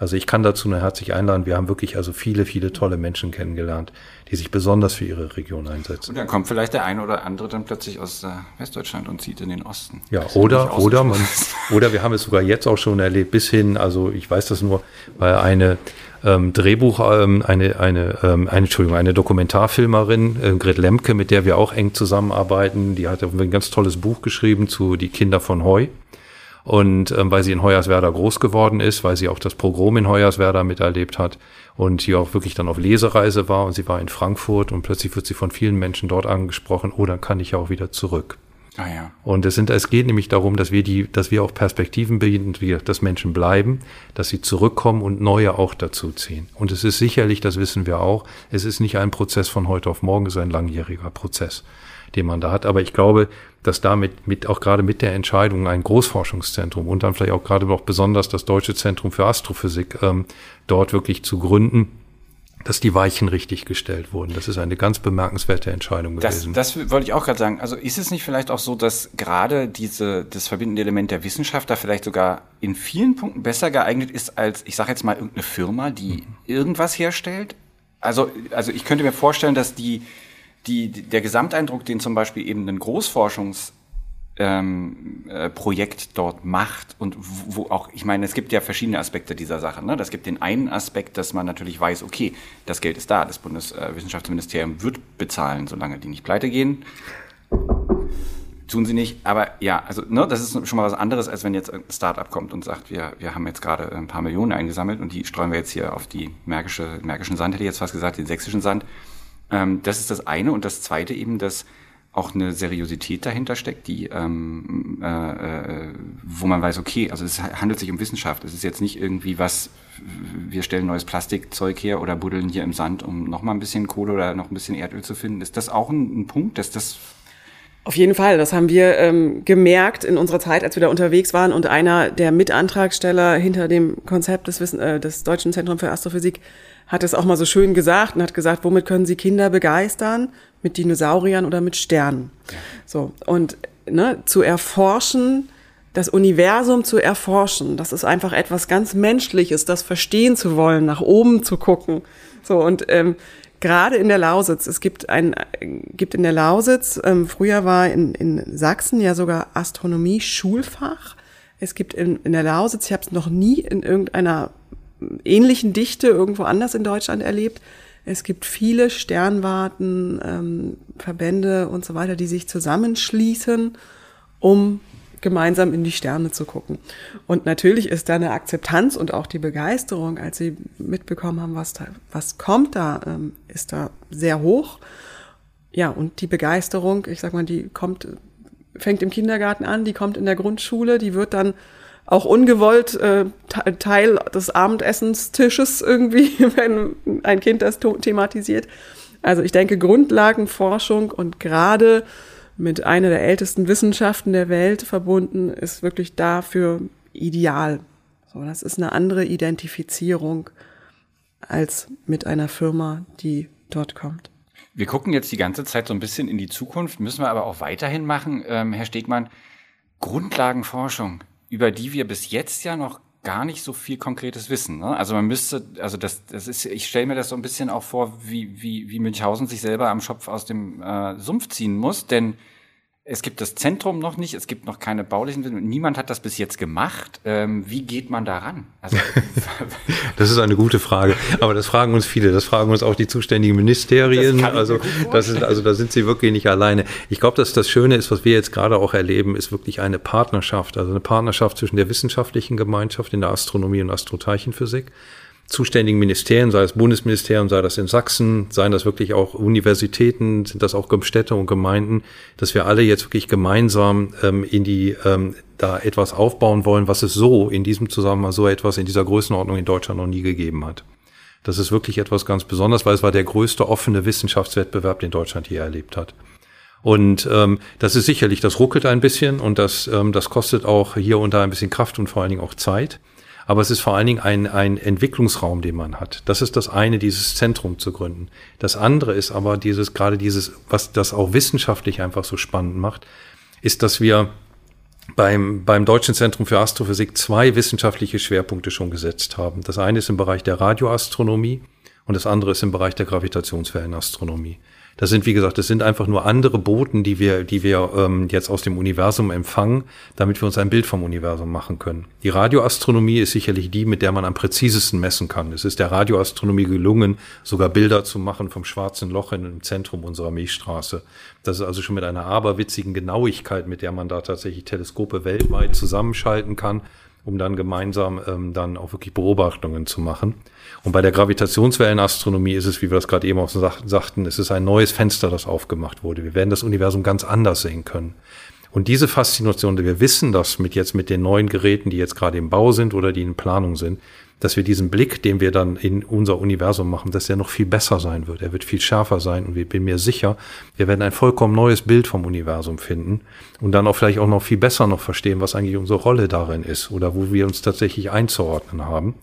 Also ich kann dazu nur herzlich einladen. Wir haben wirklich also viele, viele tolle Menschen kennengelernt, die sich besonders für ihre Region einsetzen. Und dann kommt vielleicht der eine oder andere dann plötzlich aus äh, Westdeutschland und zieht in den Osten. Ja, oder, oder man, oder wir haben es sogar jetzt auch schon erlebt, bis hin, also ich weiß das nur, weil eine ähm, Drehbuch, ähm, eine, eine, ähm, eine, Entschuldigung, eine Dokumentarfilmerin, äh, Gret Lemke, mit der wir auch eng zusammenarbeiten, die hat ein ganz tolles Buch geschrieben zu Die Kinder von Heu. Und ähm, weil sie in Hoyerswerda groß geworden ist, weil sie auch das Pogrom in Hoyerswerda miterlebt hat und hier auch wirklich dann auf Lesereise war und sie war in Frankfurt und plötzlich wird sie von vielen Menschen dort angesprochen, oh, dann kann ich ja auch wieder zurück. Ah, ja. Und es, sind, es geht nämlich darum, dass wir die, dass wir auch Perspektiven bilden, dass Menschen bleiben, dass sie zurückkommen und neue auch dazu ziehen. Und es ist sicherlich, das wissen wir auch, es ist nicht ein Prozess von heute auf morgen, es ist ein langjähriger Prozess den man da hat. Aber ich glaube, dass damit mit auch gerade mit der Entscheidung ein Großforschungszentrum und dann vielleicht auch gerade noch besonders das Deutsche Zentrum für Astrophysik ähm, dort wirklich zu gründen, dass die Weichen richtig gestellt wurden. Das ist eine ganz bemerkenswerte Entscheidung gewesen. Das, das wollte ich auch gerade sagen. Also ist es nicht vielleicht auch so, dass gerade diese das verbindende Element der Wissenschaft da vielleicht sogar in vielen Punkten besser geeignet ist als ich sage jetzt mal irgendeine Firma, die mhm. irgendwas herstellt? Also also ich könnte mir vorstellen, dass die die, der Gesamteindruck, den zum Beispiel eben ein Großforschungsprojekt ähm, äh, dort macht und wo auch, ich meine, es gibt ja verschiedene Aspekte dieser Sache. Ne? Das gibt den einen Aspekt, dass man natürlich weiß, okay, das Geld ist da, das Bundeswissenschaftsministerium wird bezahlen, solange die nicht pleite gehen. Tun sie nicht, aber ja, also ne, das ist schon mal was anderes, als wenn jetzt ein Startup kommt und sagt, wir, wir haben jetzt gerade ein paar Millionen eingesammelt und die streuen wir jetzt hier auf die märkische, märkischen Sand, hätte ich jetzt fast gesagt, den sächsischen Sand. Ähm, das ist das eine. Und das zweite eben, dass auch eine Seriosität dahinter steckt, die, ähm, äh, äh, wo man weiß, okay, also es handelt sich um Wissenschaft. Es ist jetzt nicht irgendwie was, wir stellen neues Plastikzeug her oder buddeln hier im Sand, um noch mal ein bisschen Kohle oder noch ein bisschen Erdöl zu finden. Ist das auch ein, ein Punkt, dass das auf jeden Fall, das haben wir ähm, gemerkt in unserer Zeit, als wir da unterwegs waren. Und einer der Mitantragsteller hinter dem Konzept des, Wissen, äh, des Deutschen Zentrums für Astrophysik hat es auch mal so schön gesagt und hat gesagt, womit können Sie Kinder begeistern? Mit Dinosauriern oder mit Sternen? So und ne, zu erforschen, das Universum zu erforschen, das ist einfach etwas ganz Menschliches, das verstehen zu wollen, nach oben zu gucken. So und ähm, gerade in der Lausitz, es gibt ein, gibt in der Lausitz, ähm, früher war in, in Sachsen ja sogar Astronomie Schulfach. Es gibt in, in der Lausitz, ich habe es noch nie in irgendeiner ähnlichen Dichte irgendwo anders in Deutschland erlebt. Es gibt viele Sternwarten, ähm, Verbände und so weiter, die sich zusammenschließen, um gemeinsam in die Sterne zu gucken. Und natürlich ist da eine Akzeptanz und auch die Begeisterung, als sie mitbekommen haben, was da, was kommt da, ähm, ist da sehr hoch. Ja, und die Begeisterung, ich sag mal, die kommt, fängt im Kindergarten an, die kommt in der Grundschule, die wird dann auch ungewollt äh, Teil des Abendessenstisches irgendwie, wenn ein Kind das thematisiert. Also ich denke, Grundlagenforschung und gerade mit einer der ältesten Wissenschaften der Welt verbunden, ist wirklich dafür ideal. So, das ist eine andere Identifizierung als mit einer Firma, die dort kommt. Wir gucken jetzt die ganze Zeit so ein bisschen in die Zukunft, müssen wir aber auch weiterhin machen. Ähm, Herr Stegmann, Grundlagenforschung, über die wir bis jetzt ja noch gar nicht so viel konkretes Wissen. Ne? Also man müsste, also das, das ist, ich stelle mir das so ein bisschen auch vor, wie, wie, wie Münchhausen sich selber am Schopf aus dem äh, Sumpf ziehen muss, denn es gibt das Zentrum noch nicht, es gibt noch keine baulichen, niemand hat das bis jetzt gemacht. Ähm, wie geht man daran? Also, das ist eine gute Frage, aber das fragen uns viele, das fragen uns auch die zuständigen Ministerien. also das ist, also da sind sie wirklich nicht alleine. Ich glaube, dass das Schöne ist, was wir jetzt gerade auch erleben, ist wirklich eine Partnerschaft, also eine Partnerschaft zwischen der wissenschaftlichen Gemeinschaft in der Astronomie und Astroteilchenphysik zuständigen Ministerien, sei es Bundesministerium, sei das in Sachsen, seien das wirklich auch Universitäten, sind das auch Städte und Gemeinden, dass wir alle jetzt wirklich gemeinsam ähm, in die ähm, da etwas aufbauen wollen, was es so in diesem Zusammenhang so etwas in dieser Größenordnung in Deutschland noch nie gegeben hat. Das ist wirklich etwas ganz Besonderes, weil es war der größte offene Wissenschaftswettbewerb, den Deutschland je erlebt hat. Und ähm, das ist sicherlich, das ruckelt ein bisschen und das, ähm, das kostet auch hier und da ein bisschen Kraft und vor allen Dingen auch Zeit. Aber es ist vor allen Dingen ein, ein Entwicklungsraum, den man hat. Das ist das eine, dieses Zentrum zu gründen. Das andere ist aber dieses, gerade dieses, was das auch wissenschaftlich einfach so spannend macht, ist, dass wir beim, beim Deutschen Zentrum für Astrophysik zwei wissenschaftliche Schwerpunkte schon gesetzt haben. Das eine ist im Bereich der Radioastronomie und das andere ist im Bereich der Gravitationswellenastronomie. Das sind, wie gesagt, das sind einfach nur andere Boten, die wir, die wir ähm, jetzt aus dem Universum empfangen, damit wir uns ein Bild vom Universum machen können. Die Radioastronomie ist sicherlich die, mit der man am präzisesten messen kann. Es ist der Radioastronomie gelungen, sogar Bilder zu machen vom schwarzen Loch in im Zentrum unserer Milchstraße. Das ist also schon mit einer aberwitzigen Genauigkeit, mit der man da tatsächlich Teleskope weltweit zusammenschalten kann um dann gemeinsam ähm, dann auch wirklich Beobachtungen zu machen. Und bei der Gravitationswellenastronomie ist es, wie wir das gerade eben auch sagten, es ist ein neues Fenster, das aufgemacht wurde. Wir werden das Universum ganz anders sehen können. Und diese Faszination, wir wissen das mit jetzt mit den neuen Geräten, die jetzt gerade im Bau sind oder die in Planung sind, dass wir diesen Blick, den wir dann in unser Universum machen, dass der noch viel besser sein wird. Er wird viel schärfer sein und ich bin mir sicher, wir werden ein vollkommen neues Bild vom Universum finden und dann auch vielleicht auch noch viel besser noch verstehen, was eigentlich unsere Rolle darin ist oder wo wir uns tatsächlich einzuordnen haben.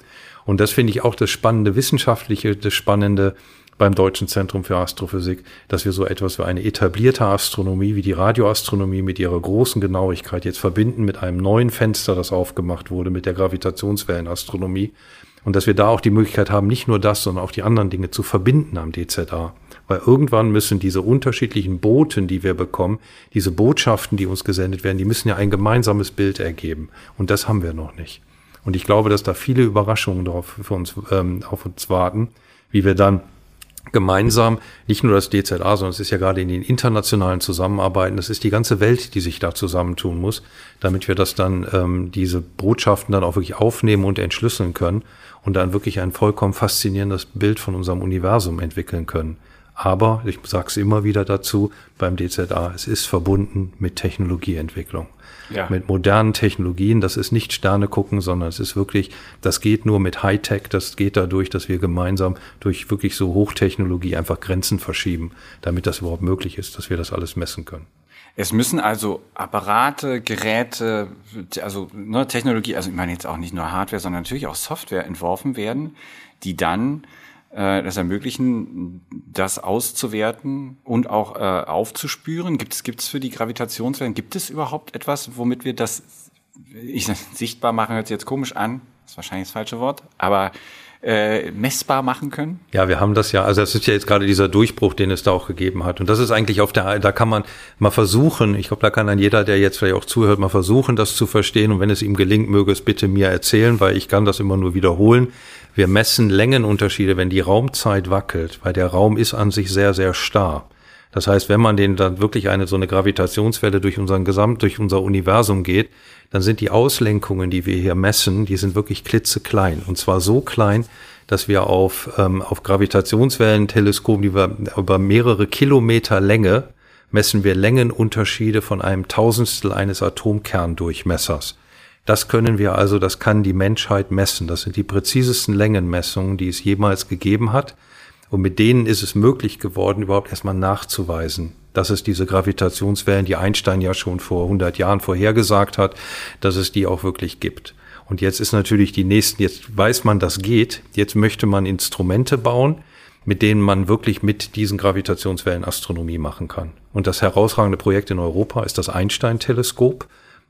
Und das finde ich auch das spannende Wissenschaftliche, das Spannende beim Deutschen Zentrum für Astrophysik, dass wir so etwas wie eine etablierte Astronomie wie die Radioastronomie mit ihrer großen Genauigkeit jetzt verbinden mit einem neuen Fenster, das aufgemacht wurde, mit der Gravitationswellenastronomie. Und dass wir da auch die Möglichkeit haben, nicht nur das, sondern auch die anderen Dinge zu verbinden am DZA. Weil irgendwann müssen diese unterschiedlichen Boten, die wir bekommen, diese Botschaften, die uns gesendet werden, die müssen ja ein gemeinsames Bild ergeben. Und das haben wir noch nicht. Und ich glaube, dass da viele Überraschungen drauf für uns, ähm, auf uns warten, wie wir dann gemeinsam nicht nur das DZA, sondern es ist ja gerade in den internationalen Zusammenarbeiten, das ist die ganze Welt, die sich da zusammentun muss, damit wir das dann, ähm, diese Botschaften dann auch wirklich aufnehmen und entschlüsseln können und dann wirklich ein vollkommen faszinierendes Bild von unserem Universum entwickeln können. Aber, ich sage es immer wieder dazu, beim DZA, es ist verbunden mit Technologieentwicklung ja. mit modernen Technologien. Das ist nicht Sterne gucken, sondern es ist wirklich, das geht nur mit Hightech, das geht dadurch, dass wir gemeinsam durch wirklich so Hochtechnologie einfach Grenzen verschieben, damit das überhaupt möglich ist, dass wir das alles messen können. Es müssen also Apparate, Geräte, also ne, Technologie, also ich meine jetzt auch nicht nur Hardware, sondern natürlich auch Software entworfen werden, die dann äh, das ermöglichen, das auszuwerten und auch äh, aufzuspüren? Gibt es für die Gravitationswellen, gibt es überhaupt etwas, womit wir das ich, sichtbar machen, hört sich jetzt komisch an, ist wahrscheinlich das falsche Wort, aber äh, messbar machen können? Ja, wir haben das ja, also das ist ja jetzt gerade dieser Durchbruch, den es da auch gegeben hat. Und das ist eigentlich auf der, da kann man mal versuchen, ich glaube, da kann dann jeder, der jetzt vielleicht auch zuhört, mal versuchen, das zu verstehen. Und wenn es ihm gelingt, möge es bitte mir erzählen, weil ich kann das immer nur wiederholen. Wir messen Längenunterschiede, wenn die Raumzeit wackelt, weil der Raum ist an sich sehr, sehr starr. Das heißt, wenn man den dann wirklich eine so eine Gravitationswelle durch unseren Gesamt, durch unser Universum geht, dann sind die Auslenkungen, die wir hier messen, die sind wirklich klitzeklein. Und zwar so klein, dass wir auf, ähm, auf Gravitationswellenteleskopen, die wir über mehrere Kilometer Länge messen wir Längenunterschiede von einem Tausendstel eines Atomkerndurchmessers. Das können wir also, das kann die Menschheit messen. Das sind die präzisesten Längenmessungen, die es jemals gegeben hat. Und mit denen ist es möglich geworden, überhaupt erstmal nachzuweisen, dass es diese Gravitationswellen, die Einstein ja schon vor 100 Jahren vorhergesagt hat, dass es die auch wirklich gibt. Und jetzt ist natürlich die nächsten, jetzt weiß man, das geht. Jetzt möchte man Instrumente bauen, mit denen man wirklich mit diesen Gravitationswellen Astronomie machen kann. Und das herausragende Projekt in Europa ist das Einstein-Teleskop.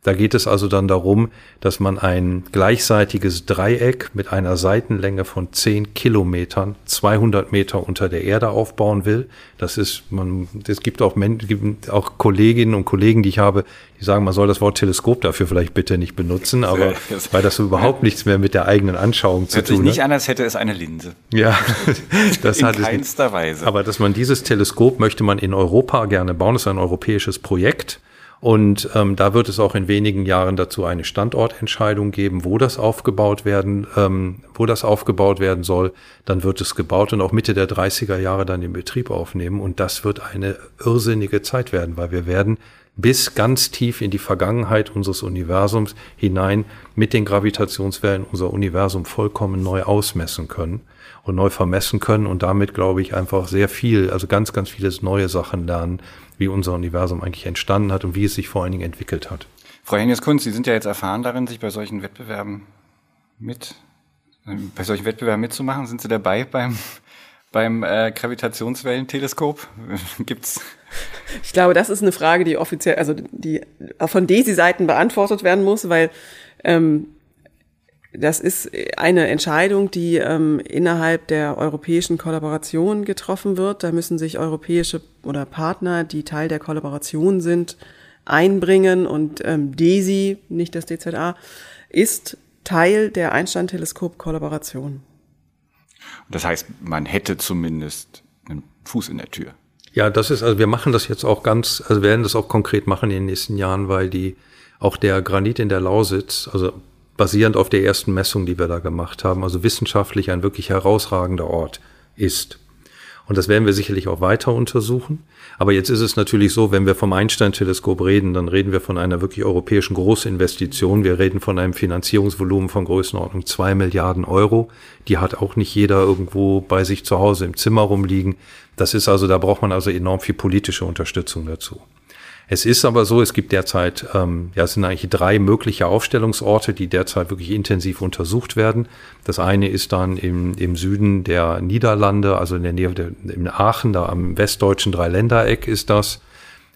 Da geht es also dann darum, dass man ein gleichseitiges Dreieck mit einer Seitenlänge von 10 Kilometern, 200 Meter unter der Erde aufbauen will. Das ist, man, es gibt auch, gibt auch Kolleginnen und Kollegen, die ich habe, die sagen, man soll das Wort Teleskop dafür vielleicht bitte nicht benutzen, aber weil das überhaupt nichts mehr mit der eigenen Anschauung zu Hört tun hat. nicht an, als hätte es eine Linse. Ja, das In hat es keinster Weise. Aber dass man dieses Teleskop möchte man in Europa gerne bauen, das ist ein europäisches Projekt. Und ähm, da wird es auch in wenigen Jahren dazu eine Standortentscheidung geben, wo das aufgebaut werden, ähm, wo das aufgebaut werden soll. Dann wird es gebaut und auch Mitte der 30er Jahre dann in Betrieb aufnehmen. Und das wird eine irrsinnige Zeit werden, weil wir werden bis ganz tief in die Vergangenheit unseres Universums hinein mit den Gravitationswellen unser Universum vollkommen neu ausmessen können und neu vermessen können und damit, glaube ich, einfach sehr viel, also ganz, ganz vieles neue Sachen lernen, wie unser Universum eigentlich entstanden hat und wie es sich vor allen Dingen entwickelt hat. Frau Hennies-Kunz, Sie sind ja jetzt erfahren darin, sich bei solchen Wettbewerben mit, äh, bei solchen Wettbewerben mitzumachen. Sind Sie dabei beim, beim äh, Gravitationswellenteleskop? Gibt's? Ich glaube, das ist eine Frage, die offiziell, also die von DESI-Seiten beantwortet werden muss, weil ähm, das ist eine Entscheidung, die ähm, innerhalb der europäischen Kollaboration getroffen wird. Da müssen sich europäische oder Partner, die Teil der Kollaboration sind, einbringen. Und ähm, DESI, nicht das DZA, ist Teil der Einstein-Teleskop-Kollaboration. Das heißt, man hätte zumindest einen Fuß in der Tür. Ja, das ist, also wir machen das jetzt auch ganz, also werden das auch konkret machen in den nächsten Jahren, weil die, auch der Granit in der Lausitz, also basierend auf der ersten Messung, die wir da gemacht haben, also wissenschaftlich ein wirklich herausragender Ort ist. Und das werden wir sicherlich auch weiter untersuchen. Aber jetzt ist es natürlich so, wenn wir vom Einstein-Teleskop reden, dann reden wir von einer wirklich europäischen Großinvestition. Wir reden von einem Finanzierungsvolumen von Größenordnung zwei Milliarden Euro. Die hat auch nicht jeder irgendwo bei sich zu Hause im Zimmer rumliegen. Das ist also, da braucht man also enorm viel politische Unterstützung dazu. Es ist aber so, es gibt derzeit, ähm, ja, es sind eigentlich drei mögliche Aufstellungsorte, die derzeit wirklich intensiv untersucht werden. Das eine ist dann im, im Süden der Niederlande, also in der Nähe der, in Aachen, da am westdeutschen Dreiländereck ist das.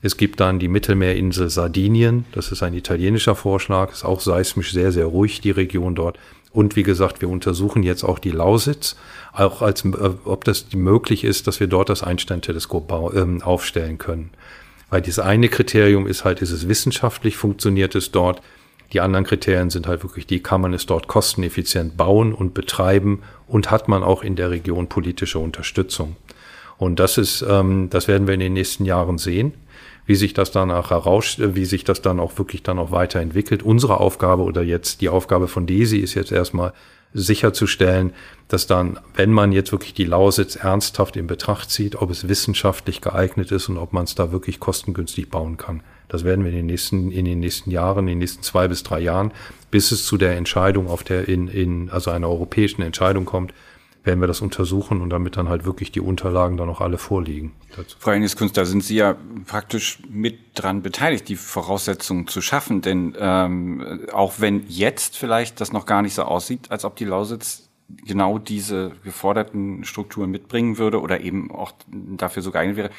Es gibt dann die Mittelmeerinsel Sardinien, das ist ein italienischer Vorschlag, ist auch seismisch sehr, sehr ruhig, die Region dort. Und wie gesagt, wir untersuchen jetzt auch die Lausitz, auch als, äh, ob das möglich ist, dass wir dort das Einstein-Teleskop äh, aufstellen können. Weil dieses eine Kriterium ist halt, ist es wissenschaftlich, funktioniert es dort. Die anderen Kriterien sind halt wirklich die, kann man es dort kosteneffizient bauen und betreiben und hat man auch in der Region politische Unterstützung. Und das ist, ähm, das werden wir in den nächsten Jahren sehen, wie sich das danach heraus, wie sich das dann auch wirklich dann auch weiterentwickelt. Unsere Aufgabe oder jetzt die Aufgabe von DESI ist jetzt erstmal sicherzustellen, dass dann, wenn man jetzt wirklich die Lausitz ernsthaft in Betracht zieht, ob es wissenschaftlich geeignet ist und ob man es da wirklich kostengünstig bauen kann. Das werden wir in den nächsten, in den nächsten Jahren, in den nächsten zwei bis drei Jahren, bis es zu der Entscheidung auf der, in, in, also einer europäischen Entscheidung kommt, werden wir das untersuchen und damit dann halt wirklich die Unterlagen dann auch alle vorliegen. Dazu. Frau Kunst, da sind Sie ja praktisch mit dran beteiligt, die Voraussetzungen zu schaffen. Denn ähm, auch wenn jetzt vielleicht das noch gar nicht so aussieht, als ob die Lausitz genau diese geforderten Strukturen mitbringen würde oder eben auch dafür so geeignet wäre,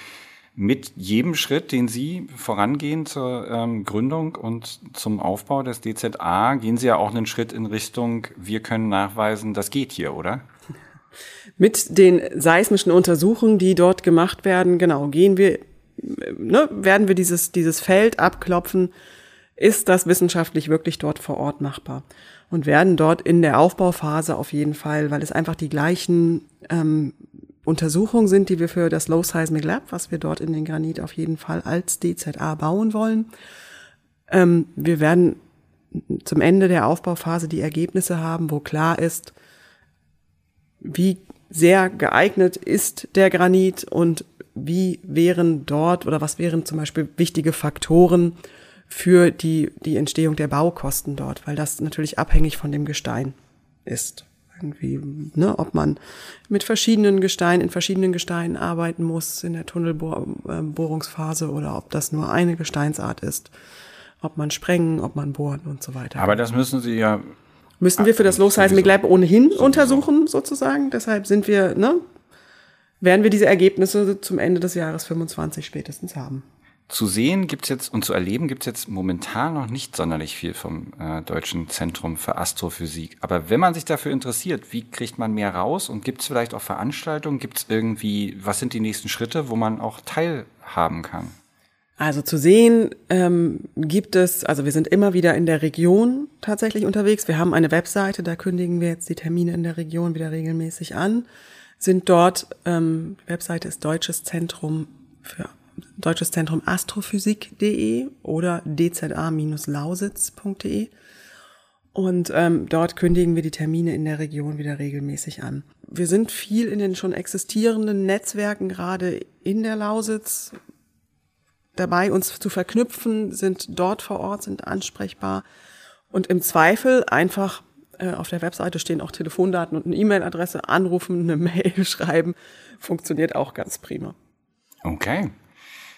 mit jedem Schritt, den Sie vorangehen zur ähm, Gründung und zum Aufbau des DZA, gehen Sie ja auch einen Schritt in Richtung, wir können nachweisen, das geht hier, oder? Mit den seismischen Untersuchungen, die dort gemacht werden, genau, gehen wir, ne, werden wir dieses, dieses Feld abklopfen, ist das wissenschaftlich wirklich dort vor Ort machbar? Und werden dort in der Aufbauphase auf jeden Fall, weil es einfach die gleichen ähm, Untersuchungen sind, die wir für das Low Seismic Lab, was wir dort in den Granit auf jeden Fall als DZA bauen wollen. Ähm, wir werden zum Ende der Aufbauphase die Ergebnisse haben, wo klar ist, wie sehr geeignet ist der Granit und wie wären dort oder was wären zum Beispiel wichtige Faktoren für die, die Entstehung der Baukosten dort, weil das natürlich abhängig von dem Gestein ist. Irgendwie, ne, ob man mit verschiedenen Gesteinen, in verschiedenen Gesteinen arbeiten muss in der Tunnelbohrungsphase oder ob das nur eine Gesteinsart ist. Ob man sprengen, ob man bohren und so weiter. Aber das müssen Sie ja. Müssen wir für das Losheisenbegleib ohnehin sowieso. untersuchen, sozusagen. Deshalb sind wir, ne, werden wir diese Ergebnisse zum Ende des Jahres 25 spätestens haben. Zu sehen gibt's jetzt und zu erleben gibt's jetzt momentan noch nicht sonderlich viel vom äh, Deutschen Zentrum für Astrophysik. Aber wenn man sich dafür interessiert, wie kriegt man mehr raus und gibt's vielleicht auch Veranstaltungen? Gibt's irgendwie, was sind die nächsten Schritte, wo man auch teilhaben kann? Also zu sehen ähm, gibt es, also wir sind immer wieder in der Region tatsächlich unterwegs. Wir haben eine Webseite, da kündigen wir jetzt die Termine in der Region wieder regelmäßig an. Sind dort, ähm, Webseite ist Deutsches Zentrum für Deutsches Zentrum Astrophysik.de oder dza-lausitz.de. Und ähm, dort kündigen wir die Termine in der Region wieder regelmäßig an. Wir sind viel in den schon existierenden Netzwerken gerade in der Lausitz dabei, uns zu verknüpfen, sind dort vor Ort, sind ansprechbar. Und im Zweifel einfach äh, auf der Webseite stehen auch Telefondaten und eine E-Mail-Adresse, anrufen, eine Mail schreiben, funktioniert auch ganz prima. Okay.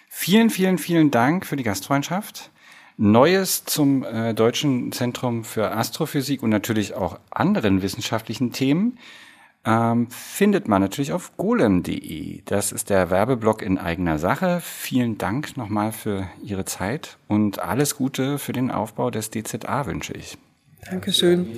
Vielen, vielen, vielen Dank für die Gastfreundschaft. Neues zum äh, Deutschen Zentrum für Astrophysik und natürlich auch anderen wissenschaftlichen Themen ähm, findet man natürlich auf golem.de. Das ist der Werbeblock in eigener Sache. Vielen Dank nochmal für Ihre Zeit und alles Gute für den Aufbau des DZA wünsche ich. Dankeschön.